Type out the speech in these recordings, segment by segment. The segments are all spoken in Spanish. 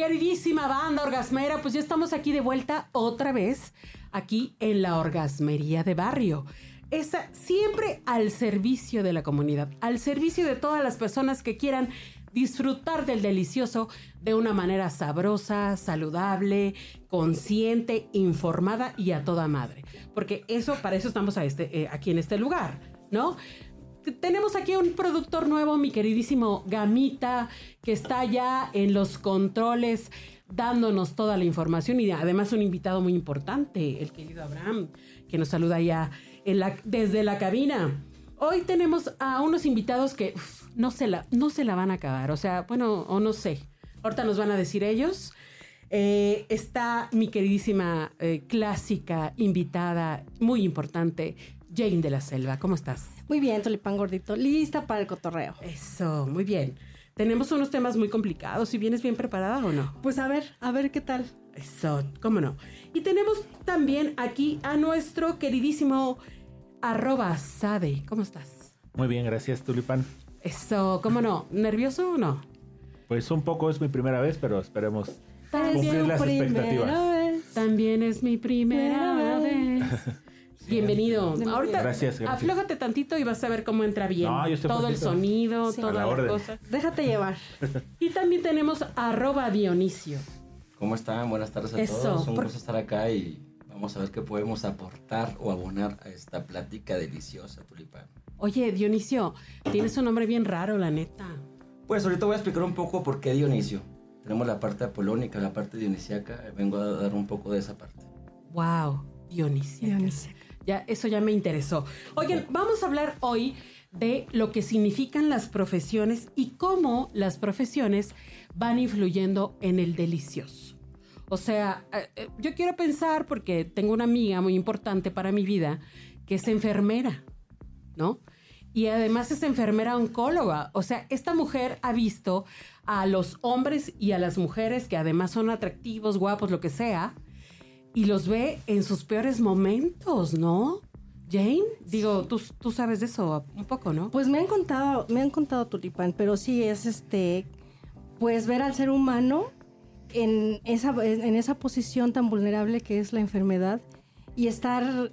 Queridísima banda orgasmera, pues ya estamos aquí de vuelta otra vez, aquí en la Orgasmería de Barrio. Esa siempre al servicio de la comunidad, al servicio de todas las personas que quieran disfrutar del delicioso de una manera sabrosa, saludable, consciente, informada y a toda madre. Porque eso, para eso estamos a este, eh, aquí en este lugar, ¿no? Tenemos aquí un productor nuevo, mi queridísimo Gamita, que está ya en los controles dándonos toda la información y además un invitado muy importante, el querido Abraham, que nos saluda ya desde la cabina. Hoy tenemos a unos invitados que no, se la, no se la van a acabar, o sea, bueno, o no sé. Ahorita nos van a decir ellos. Eh, está mi queridísima eh, clásica invitada, muy importante, Jane de la Selva. ¿Cómo estás? Muy bien, Tulipán Gordito, lista para el cotorreo. Eso, muy bien. Tenemos unos temas muy complicados. ¿Si vienes bien preparada o no? Pues a ver, a ver qué tal. Eso, cómo no. Y tenemos también aquí a nuestro queridísimo arroba Sade. ¿Cómo estás? Muy bien, gracias, Tulipán. Eso, cómo no. ¿Nervioso o no? Pues un poco es mi primera vez, pero esperemos También cumplir las primera expectativas. vez. También es mi primera vez. Bienvenido. Ahorita Gracias, gracias. aflójate tantito y vas a ver cómo entra bien. No, yo estoy Todo el sonido, Sí. toda la cosa. Déjate llevar. Y también tenemos arroba Dionisio. ¿Cómo están? Buenas tardes a Eso, todos. Un por- gusto estar acá y vamos a ver qué podemos aportar o abonar a esta plática deliciosa, Tulipán. Oye, Dionisio, tienes un nombre bien raro, la neta. Pues ahorita voy a explicar un poco por qué Dionisio. Tenemos la parte apolónica, la parte dionisiaca. Vengo a dar un poco de esa parte. Wow, Dionisio. Dionisio. Ya, eso ya me interesó. Oigan, vamos a hablar hoy de lo que significan las profesiones y cómo las profesiones van influyendo en el delicioso. O sea, eh, eh, yo quiero pensar, porque tengo una amiga muy importante para mi vida, que es enfermera, ¿no? Y además es enfermera oncóloga. O sea, esta mujer ha visto a los hombres y a las mujeres que además son atractivos, guapos, lo que sea, y los ve en sus peores momentos, ¿no? Jane, digo, tú, tú sabes de eso un poco, ¿no? Pues me han contado, me han contado Tulipán, pero sí es este, pues ver al ser humano en esa, en esa posición tan vulnerable que es la enfermedad y estar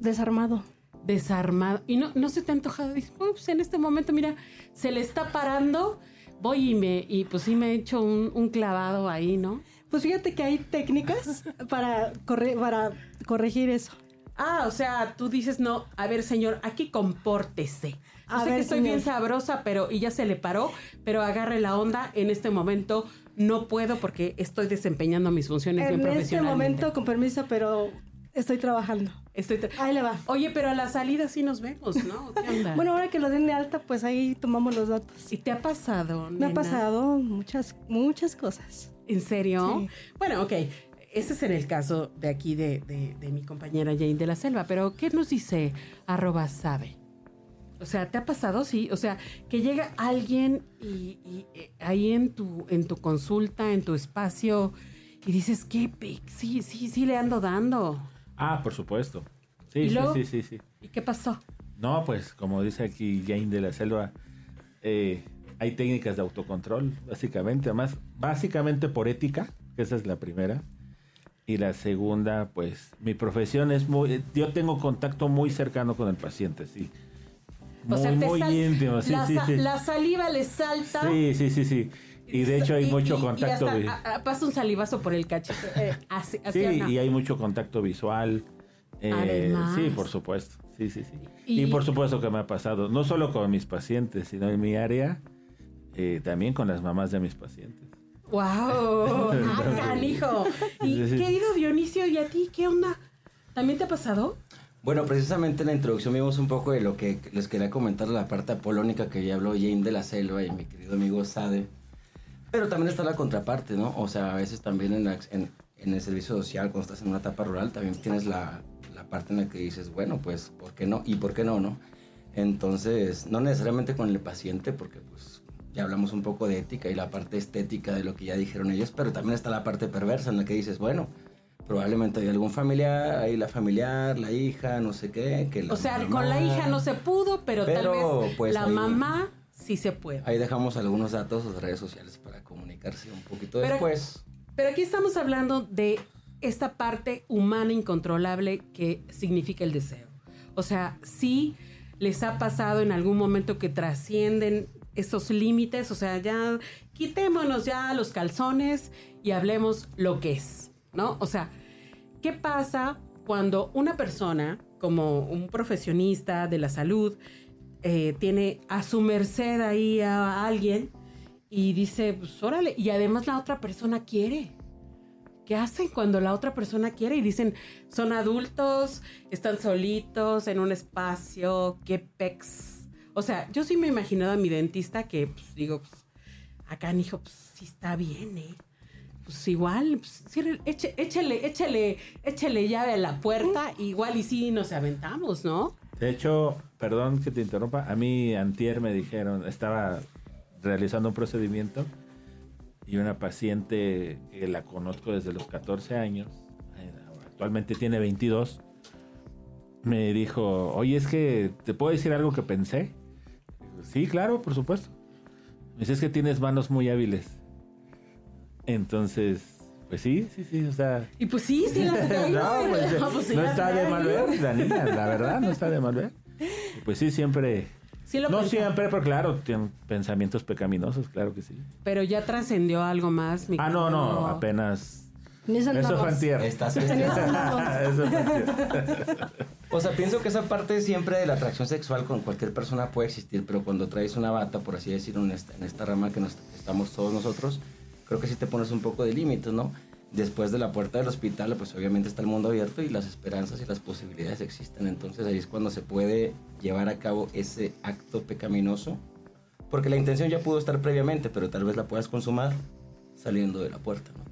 desarmado. Desarmado. Y no, no se te ha antojado. Dices, "Ups, en este momento, mira, se le está parando. Voy y me, y pues sí me he hecho un, un clavado ahí, ¿no? Pues fíjate que hay técnicas para, corre- para corregir eso. Ah, o sea, tú dices, no, a ver, señor, aquí compórtese. Yo A sé ver, que estoy señor. bien sabrosa, pero y ya se le paró, pero agarre la onda. En este momento no puedo porque estoy desempeñando mis funciones bien En este profesionalmente. momento, con permiso, pero estoy trabajando. Estoy tra- Ahí le va. Oye, pero a la salida sí nos vemos, ¿no? ¿Qué onda? Bueno, ahora que lo den de alta, pues ahí tomamos los datos. ¿y te ha pasado? Me ha nena? pasado muchas, muchas cosas. ¿En serio? Sí. Bueno, ok. Ese es en el caso de aquí de, de- de mi compañera Jane de la Selva, pero ¿qué nos dice arroba sabe? O sea, ¿te ha pasado? Sí. O sea, que llega alguien y, y, eh, ahí en tu, en tu consulta, en tu espacio, y dices, ¿qué pic? Sí, sí, sí le ando dando. Ah, por supuesto. Sí, ¿Y sí, luego? sí, sí, sí. ¿Y qué pasó? No, pues como dice aquí Jane de la Selva, eh, hay técnicas de autocontrol, básicamente, además, básicamente por ética, que esa es la primera. Y la segunda, pues, mi profesión es muy, yo tengo contacto muy cercano con el paciente, sí. Muy, o sea, muy sal- íntimo, sí, la, sí, sí. la saliva le salta. Sí, sí, sí, sí. Y de hecho hay Y- mucho y- y contacto. hasta, vi- a- a- pasa un salivazo por el cachete. eh, así, así, Sí, ajá. y hay mucho contacto visual. Eh, sí, por supuesto. Sí, sí, sí. Y- Y, por supuesto que me ha pasado, no solo con mis pacientes, sino en mi área, eh, también con las mamás de mis pacientes. ¡Wow! ¡Ah, canijo! Y querido Dionisio, ¿y a ti qué onda? ¿También te ha pasado? Bueno, precisamente en la introducción vimos un poco de lo que les quería comentar, la parte apolónica que ya habló Jane de la Selva y mi querido amigo Sade. Pero también está la contraparte, ¿no? O sea, a veces también en, la- en- en el servicio social, cuando estás en una etapa rural, también tienes la, la parte en la que dices, bueno, pues, ¿por qué no? ¿Y por qué no, no? Entonces, no necesariamente con el paciente, porque pues ya hablamos un poco de ética y la parte estética de lo que ya dijeron ellos, pero también está la parte perversa en la que dices, bueno, probablemente hay algún familiar, hay la familiar, la hija, no sé qué. Que la o sea, mamá- con la hija no se pudo, pero, tal vez pues, la ahí- mamá sí se puede. Ahí dejamos algunos datos de redes sociales para comunicarse un poquito Pero- después. Pero aquí estamos hablando de esta parte humana incontrolable que significa el deseo. O sea, sí les ha pasado en algún momento que trascienden esos límites, o sea, ya quitémonos ya los calzones y hablemos lo que es, ¿no? O sea, ¿qué pasa cuando una persona, como un profesionista de la salud, eh, tiene a su merced ahí a alguien y dice, pues órale, y además la otra persona quiere. ¿Qué hacen cuando la otra persona quiere? Y dicen, son adultos, están solitos en un espacio, qué pex. O sea, yo sí me he imaginado a mi dentista que, pues digo, pues, acá, hijo, pues sí está bien, ¿eh? Pues igual, pues, eche- échele, échele, échele llave a la puerta, igual y sí nos aventamos, ¿no? De hecho, perdón que te interrumpa, a mí antier me dijeron, estaba realizando un procedimiento y una paciente que la conozco desde los 14 años, eh, actualmente tiene 22, me dijo, oye, es que te puedo decir algo que pensé. Sí, claro, por supuesto. Me dice, es que tienes manos muy hábiles. Entonces, pues sí, sí, sí, o sea... Y pues sí, sí las traigo. no, pues, No, pues sí no las está de mal ver, la niña, la verdad, no está de mal ver. Y Pues sí, siempre... Sí lo no siempre, pero claro, tienen pensamientos pecaminosos, claro que sí. Pero ya trascendió algo más, mi Ah, no, no, apenas... En eso fue antier. Estás eso fue. O sea, pienso que esa parte siempre de la atracción sexual con cualquier persona puede existir, pero cuando traes una bata, por así decirlo, en esta, en esta rama que estamos todos nosotros, creo que sí te pones un poco de límites, ¿no? Después de la puerta del hospital, pues obviamente está el mundo abierto y las esperanzas y las posibilidades existen. Entonces ahí es cuando se puede llevar a cabo ese acto pecaminoso, porque la intención ya pudo estar previamente, pero tal vez la puedas consumar saliendo de la puerta, ¿no?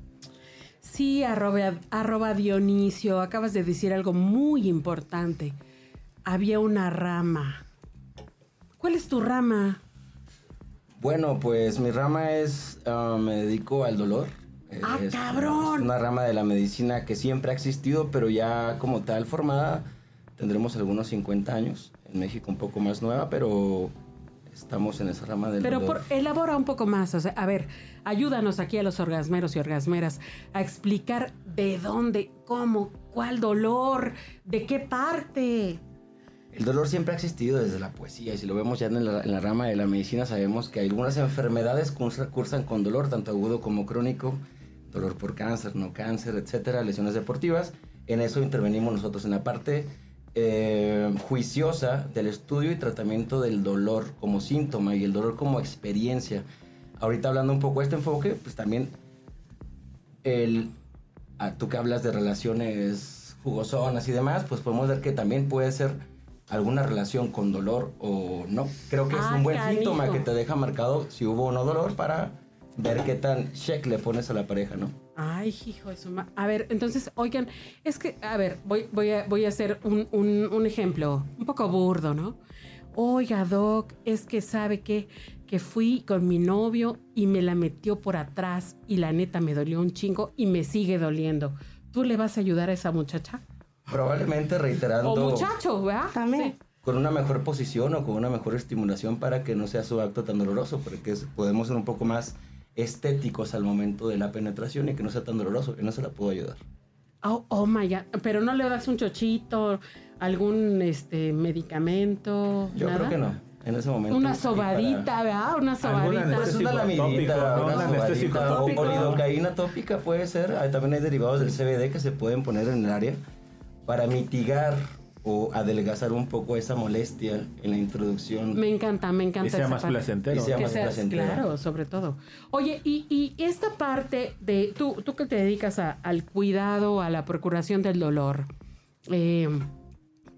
Sí, arroba, arroba Dionisio, acabas de decir algo muy importante. Había una rama. ¿Cuál es tu rama? Bueno, pues mi rama es, ah, me dedico al dolor. ¡Ah, Es- cabrón! Es una rama de la medicina que siempre ha existido, pero ya como tal formada tendremos algunos 50 años. En México un poco más nueva, pero estamos en esa rama del Pero dolor. por, elabora un poco más. O sea, a ver, ayúdanos aquí a los orgasmeros y orgasmeras a explicar de dónde, cómo, cuál dolor, de qué parte. El dolor siempre ha existido desde la poesía y si lo vemos ya en la, en la rama de la medicina sabemos que algunas enfermedades cursa- cursan con dolor, tanto agudo como crónico, dolor por cáncer, no cáncer, etcétera, lesiones deportivas. En eso intervenimos nosotros en la parte eh, juiciosa del estudio y tratamiento del dolor como síntoma y el dolor como experiencia. Ahorita hablando un poco de este enfoque, pues también el, ah, tú que hablas de relaciones jugosonas y demás, pues podemos ver que también puede ser alguna relación con dolor o no. Creo que Ah, es un buen canijo. síntoma que te deja marcado si hubo o no dolor para ver qué tan check le pones a la pareja, ¿no? Ay, hijo de su ma- A ver, entonces, oigan, es que, a ver, voy, voy, a, voy a hacer un, un- un ejemplo un poco burdo, ¿no? Oiga, Doc, es que sabe que, que fui con mi novio y me la metió por atrás y la neta me dolió un chingo y me sigue doliendo. ¿Tú le vas a ayudar a esa muchacha? Probablemente reiterando O muchacho, ¿verdad? También. Sí. con una mejor posición o con una mejor estimulación para que no sea su acto tan doloroso, porque es- podemos ser un poco más estéticos al momento de la penetración y que no sea tan doloroso, que no se la puedo ayudar. Oh, oh my God. Pero no le das un chochito, algún este medicamento. Yo nada? creo que no, en ese momento. Una para- sobadita, ¿verdad? Una sobadita. Pues una lamidita, tópico, ¿no? una Un anestésico sobadita, o, tópico. o lidocaína tópica puede ser. También hay derivados del CBD que se pueden poner en el área para mitigar o adelgazar un poco esa molestia en la introducción. Me encanta, me encanta. Y sea esa más parte. placentero. Y sea Que más sea- placentero. claro, sobre todo. Oye, y, y esta parte de tú, tú que te dedicas a- al cuidado, a la procuración del dolor, eh,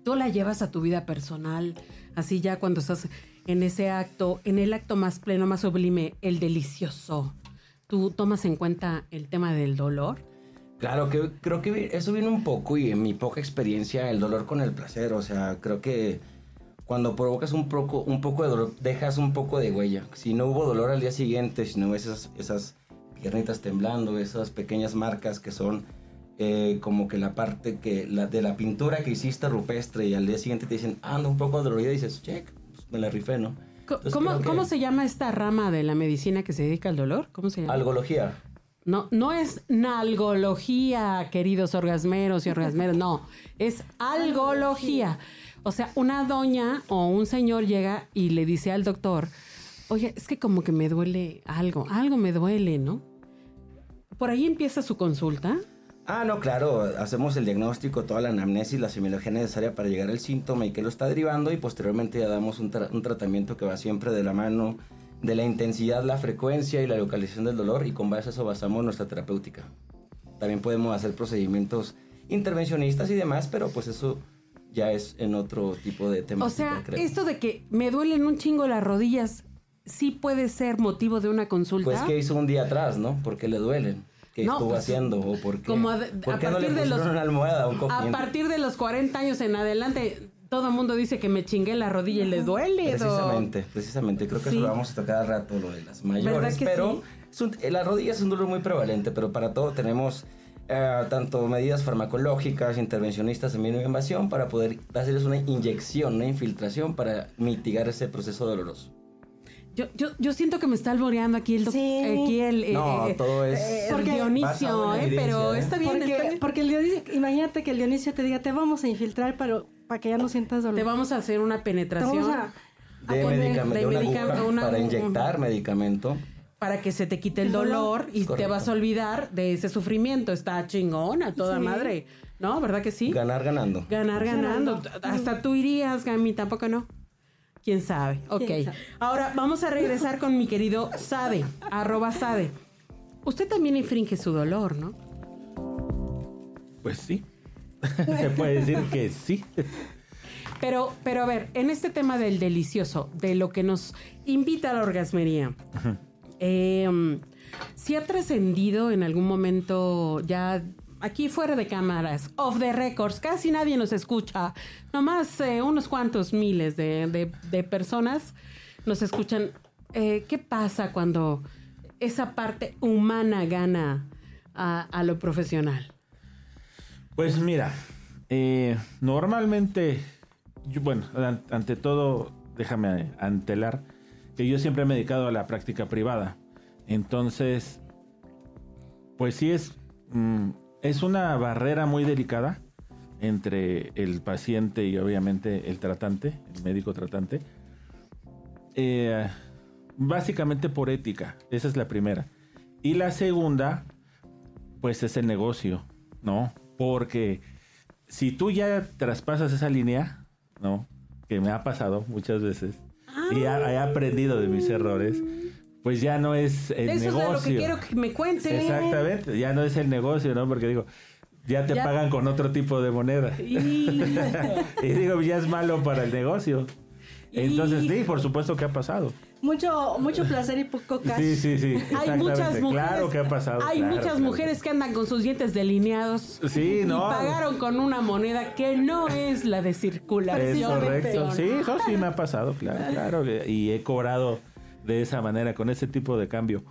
tú la llevas a tu vida personal, así ya cuando estás en ese acto, en el acto más pleno, más sublime, el delicioso. ¿Tú tomas en cuenta el tema del dolor? Claro, que creo que eso viene un poco y en mi poca experiencia el dolor con el placer, o sea, creo que cuando provocas un poco, un poco de dolor, dejas un poco de huella. Si no hubo dolor al día siguiente, si no ves esas, esas piernitas temblando, esas pequeñas marcas que son eh, como que la parte que la, de la pintura que hiciste rupestre y al día siguiente te dicen, anda un poco dolorida y dices, check, pues me la rifé, ¿no? Entonces, ¿Cómo, que... ¿Cómo se llama esta rama de la medicina que se dedica al dolor? ¿Cómo se llama? Algología. No, no es nalgología, queridos orgasmeros y orgasmeros, no, es algología. O sea, una doña o un señor llega y le dice al doctor, oye, es que como que me duele algo, algo me duele, ¿no? Por ahí empieza su consulta. Ah, no, claro, hacemos el diagnóstico, toda la anamnesis, la semiología necesaria para llegar al síntoma y qué lo está derivando y posteriormente ya damos un, tra un tratamiento que va siempre de la mano de la intensidad, la frecuencia y la localización del dolor y con base a eso basamos nuestra terapéutica. También podemos hacer procedimientos intervencionistas y demás, pero pues eso ya es en otro tipo de temas. O sea, creo. esto de que me duelen un chingo las rodillas, sí puede ser motivo de una consulta. Pues que hizo un día atrás, ¿no? ¿Por qué le duelen? ¿Qué no, estuvo pues, haciendo? ¿O por qué, como a, ¿por a no le de los, una almohada un A partir de los 40 años en adelante, todo el mundo dice que me chingué la rodilla y le duele. Precisamente, do... precisamente. Creo que sí. eso lo vamos a tocar al rato, lo de las mayores. Pero sí? es un, la rodilla es un dolor muy prevalente, pero para todo tenemos eh, tanto medidas farmacológicas, intervencionistas en invasión para poder hacerles una inyección, una infiltración para mitigar ese proceso doloroso. Yo, yo, yo siento que me está alboreando aquí el, sí. aquí el, no, eh, todo es eh, el Dionisio, eh, pero está bien, porque, está bien. Porque el Dionisio, imagínate que el Dionisio te diga, te vamos a infiltrar para, para que ya no sientas dolor. Te vamos a hacer una penetración. A, a de, medicamento, de, una aguja una, para inyectar una, medicamento. Para que se te quite el, dolor, y Correcto. te vas a olvidar de ese sufrimiento. Está chingona, toda sí. madre. ¿No? ¿Verdad que sí? Ganar ganando. Ganar ganando. Hasta tú irías, Gami, tampoco no. ¿Quién sabe? Ok. ¿Quién sabe? Ahora vamos a regresar con mi querido Sade, arroba Sade. Usted también infringe su dolor, ¿no? Pues sí. Se puede decir que sí. Pero, pero a ver, en este tema del delicioso, de lo que nos invita a la orgasmería, eh, ¿sí ha trascendido en algún momento ya aquí fuera de cámaras, off the records, casi nadie nos escucha, nomás eh, unos cuantos miles de, de, de, personas nos escuchan. Eh, ¿Qué pasa cuando esa parte humana gana a, a lo profesional? Pues mira, eh, normalmente, bueno, ante todo, déjame antelar que yo siempre me he dedicado a la práctica privada. Entonces, pues sí es... Mmm, es una barrera muy delicada entre el paciente y obviamente el tratante, el médico tratante. Eh, básicamente por ética, esa es la primera. Y la segunda, pues es el negocio, ¿no? Porque si tú ya traspasas esa línea, ¿no? Que me ha pasado muchas veces ah. y he aprendido de mis errores pues ya no es el Eso negocio. Eso es lo que quiero que me cuente. Exactamente, ya no es el negocio, ¿no? Porque digo, ya te ya. pagan con otro tipo de moneda. Y... y digo, ya es malo para el negocio. Entonces, y... sí, por supuesto que ha pasado. Mucho, mucho placer y poco cash. Sí, sí, sí. Hay muchas mujeres. Claro que ha pasado. Hay claro, muchas claro. mujeres que andan con sus dientes delineados. Sí, no. Pagaron con una moneda que no es la de circulación. Es correcto. Sí, eso sí me ha pasado, claro, claro. Y he cobrado de esa manera, con ese tipo de cambio.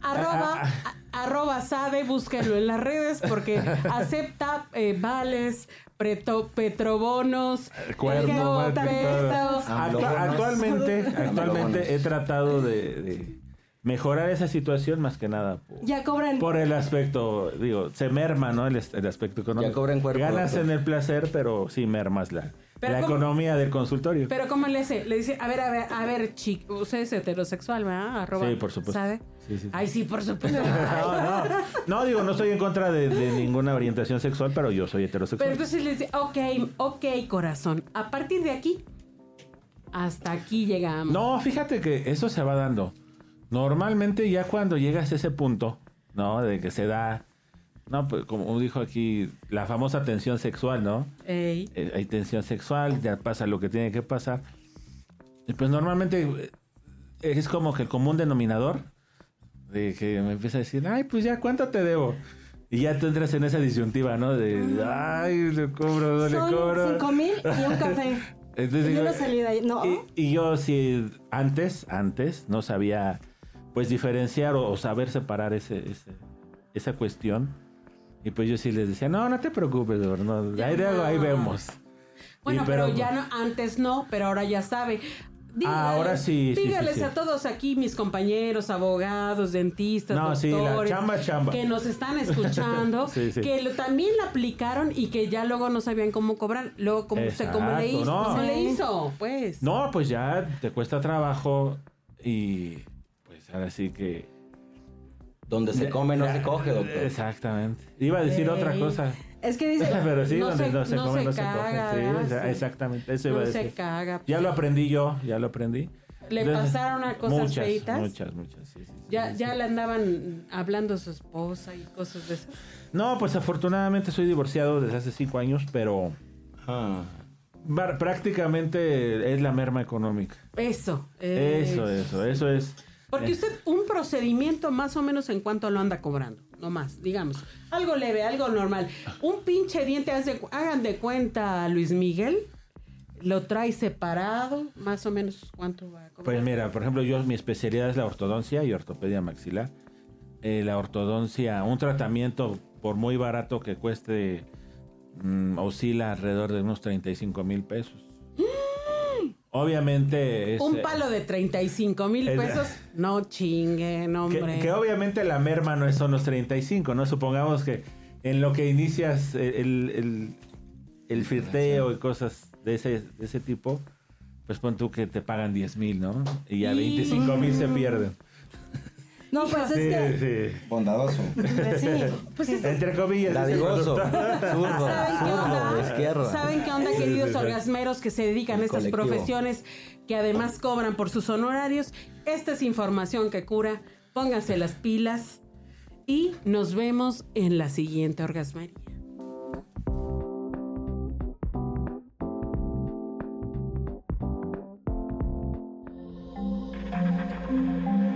Arroba, ah, ah. Arroba Sade, búsquenlo en las redes porque acepta eh, vales, preto, petrobonos, Cuerno, pesos. Actualmente, actualmente he tratado de, de, mejorar esa situación más que nada. Por, ya cobran. Por el aspecto, digo, se merma, ¿no? El, el aspecto económico. Ya cobran cuerpo. Ganas en el placer, pero sí mermas la, la cómo, economía del consultorio. Pero ¿cómo le hace? Le dice, a ver, a ver, a ver, chico, usted es heterosexual, ¿verdad? Arroba, sí, por supuesto. ¿Sabe? Sí, sí. Ay, sí, por supuesto. no, no, no, digo, no estoy en contra de, de, ninguna orientación sexual, pero yo soy heterosexual. Pero entonces le dice, ok, ok, corazón, a partir de aquí, hasta aquí llegamos. No, fíjate que eso se va dando. Normalmente ya cuando llegas a ese punto, ¿no? De que se da no, pues como dijo aquí, la famosa tensión sexual, ¿no? Ey. Eh, hay tensión sexual, ya pasa lo que tiene que pasar. Y pues normalmente es como que el común denominador de que me empieza a decir, ay, pues ya, ¿cuánto te debo? Y ya tú entras en esa disyuntiva, ¿no? De, ay, le cobro, no le Son cobro. cinco mil y un café. Entonces, Y yo no salí de ahí. No. y, y yo sí, antes, antes, no sabía, pues, diferenciar o, o saber separar ese, ese- esa cuestión. Y pues yo sí les decía, no, no te preocupes, no, ahí, luego, ahí no. vemos. Bueno, Y pero, ya no, antes no, pero ahora ya sabe. Ahora sí, sí, sí, Dígales sí. a todos aquí, mis compañeros, abogados, dentistas, No, sí, la doctores, chamba, chamba. que nos están escuchando, Sí, sí. que lo- también la aplicaron y que ya luego no sabían cómo cobrar. Luego, ¿cómo, se, cómo le hizo? no. ¿Cómo le Sí. hizo? Pues. No, pues ya te cuesta trabajo y ahora sí que... Donde se come no se coge, doctor. Exactamente. Iba a decir otra cosa. Es que dice, Pero sí, No donde se- no se no come, se no se caga, coge. Sí, Sí. exactamente. Eso iba no a se decir. caga. Ya lo aprendí yo, ya lo aprendí. ¿Le pasaron a cosas muchas, feitas? Muchas, muchas, sí, sí, sí, Ya, sí, ya le andaban hablando a su esposa y cosas de esas. No, pues afortunadamente soy divorciado desde hace cinco años, pero Ah. prácticamente es la merma económica. Eso. Eso, eh, eso, eso es. Porque usted, un procedimiento más o menos en cuánto lo anda cobrando, no más, digamos. Algo leve, algo normal. Un pinche diente, hagan de cuenta, Luis Miguel, lo trae separado, más o menos cuánto va a cobrar. Pues mira, por ejemplo, yo mi especialidad es la ortodoncia y ortopedia maxilar. Eh, la ortodoncia, un tratamiento por muy barato que cueste, mm, oscila alrededor de unos 35 mil pesos. Obviamente es... un eh, palo de 35 mil es- pesos, no chinguen, hombre. que obviamente la merma no es- son los 35, ¿no? Supongamos que en lo que inicias el, el, el firteo y cosas de ese, de ese tipo, pues pon tú que te pagan 10 mil, ¿no? Y Y- 25 mil se pierden. No, pues es Sí, que, sí. Bondadoso. pues sí. Pues es- Entre comillas. Dadivoso. Zurdo. ¿Saben qué onda? de izquierda. ¿Saben qué onda, queridos orgasmeros que se dedican a estas colectivo. profesiones que además cobran por sus honorarios? Esta es información que cura. Pónganse las pilas y nos vemos en la siguiente orgasmería.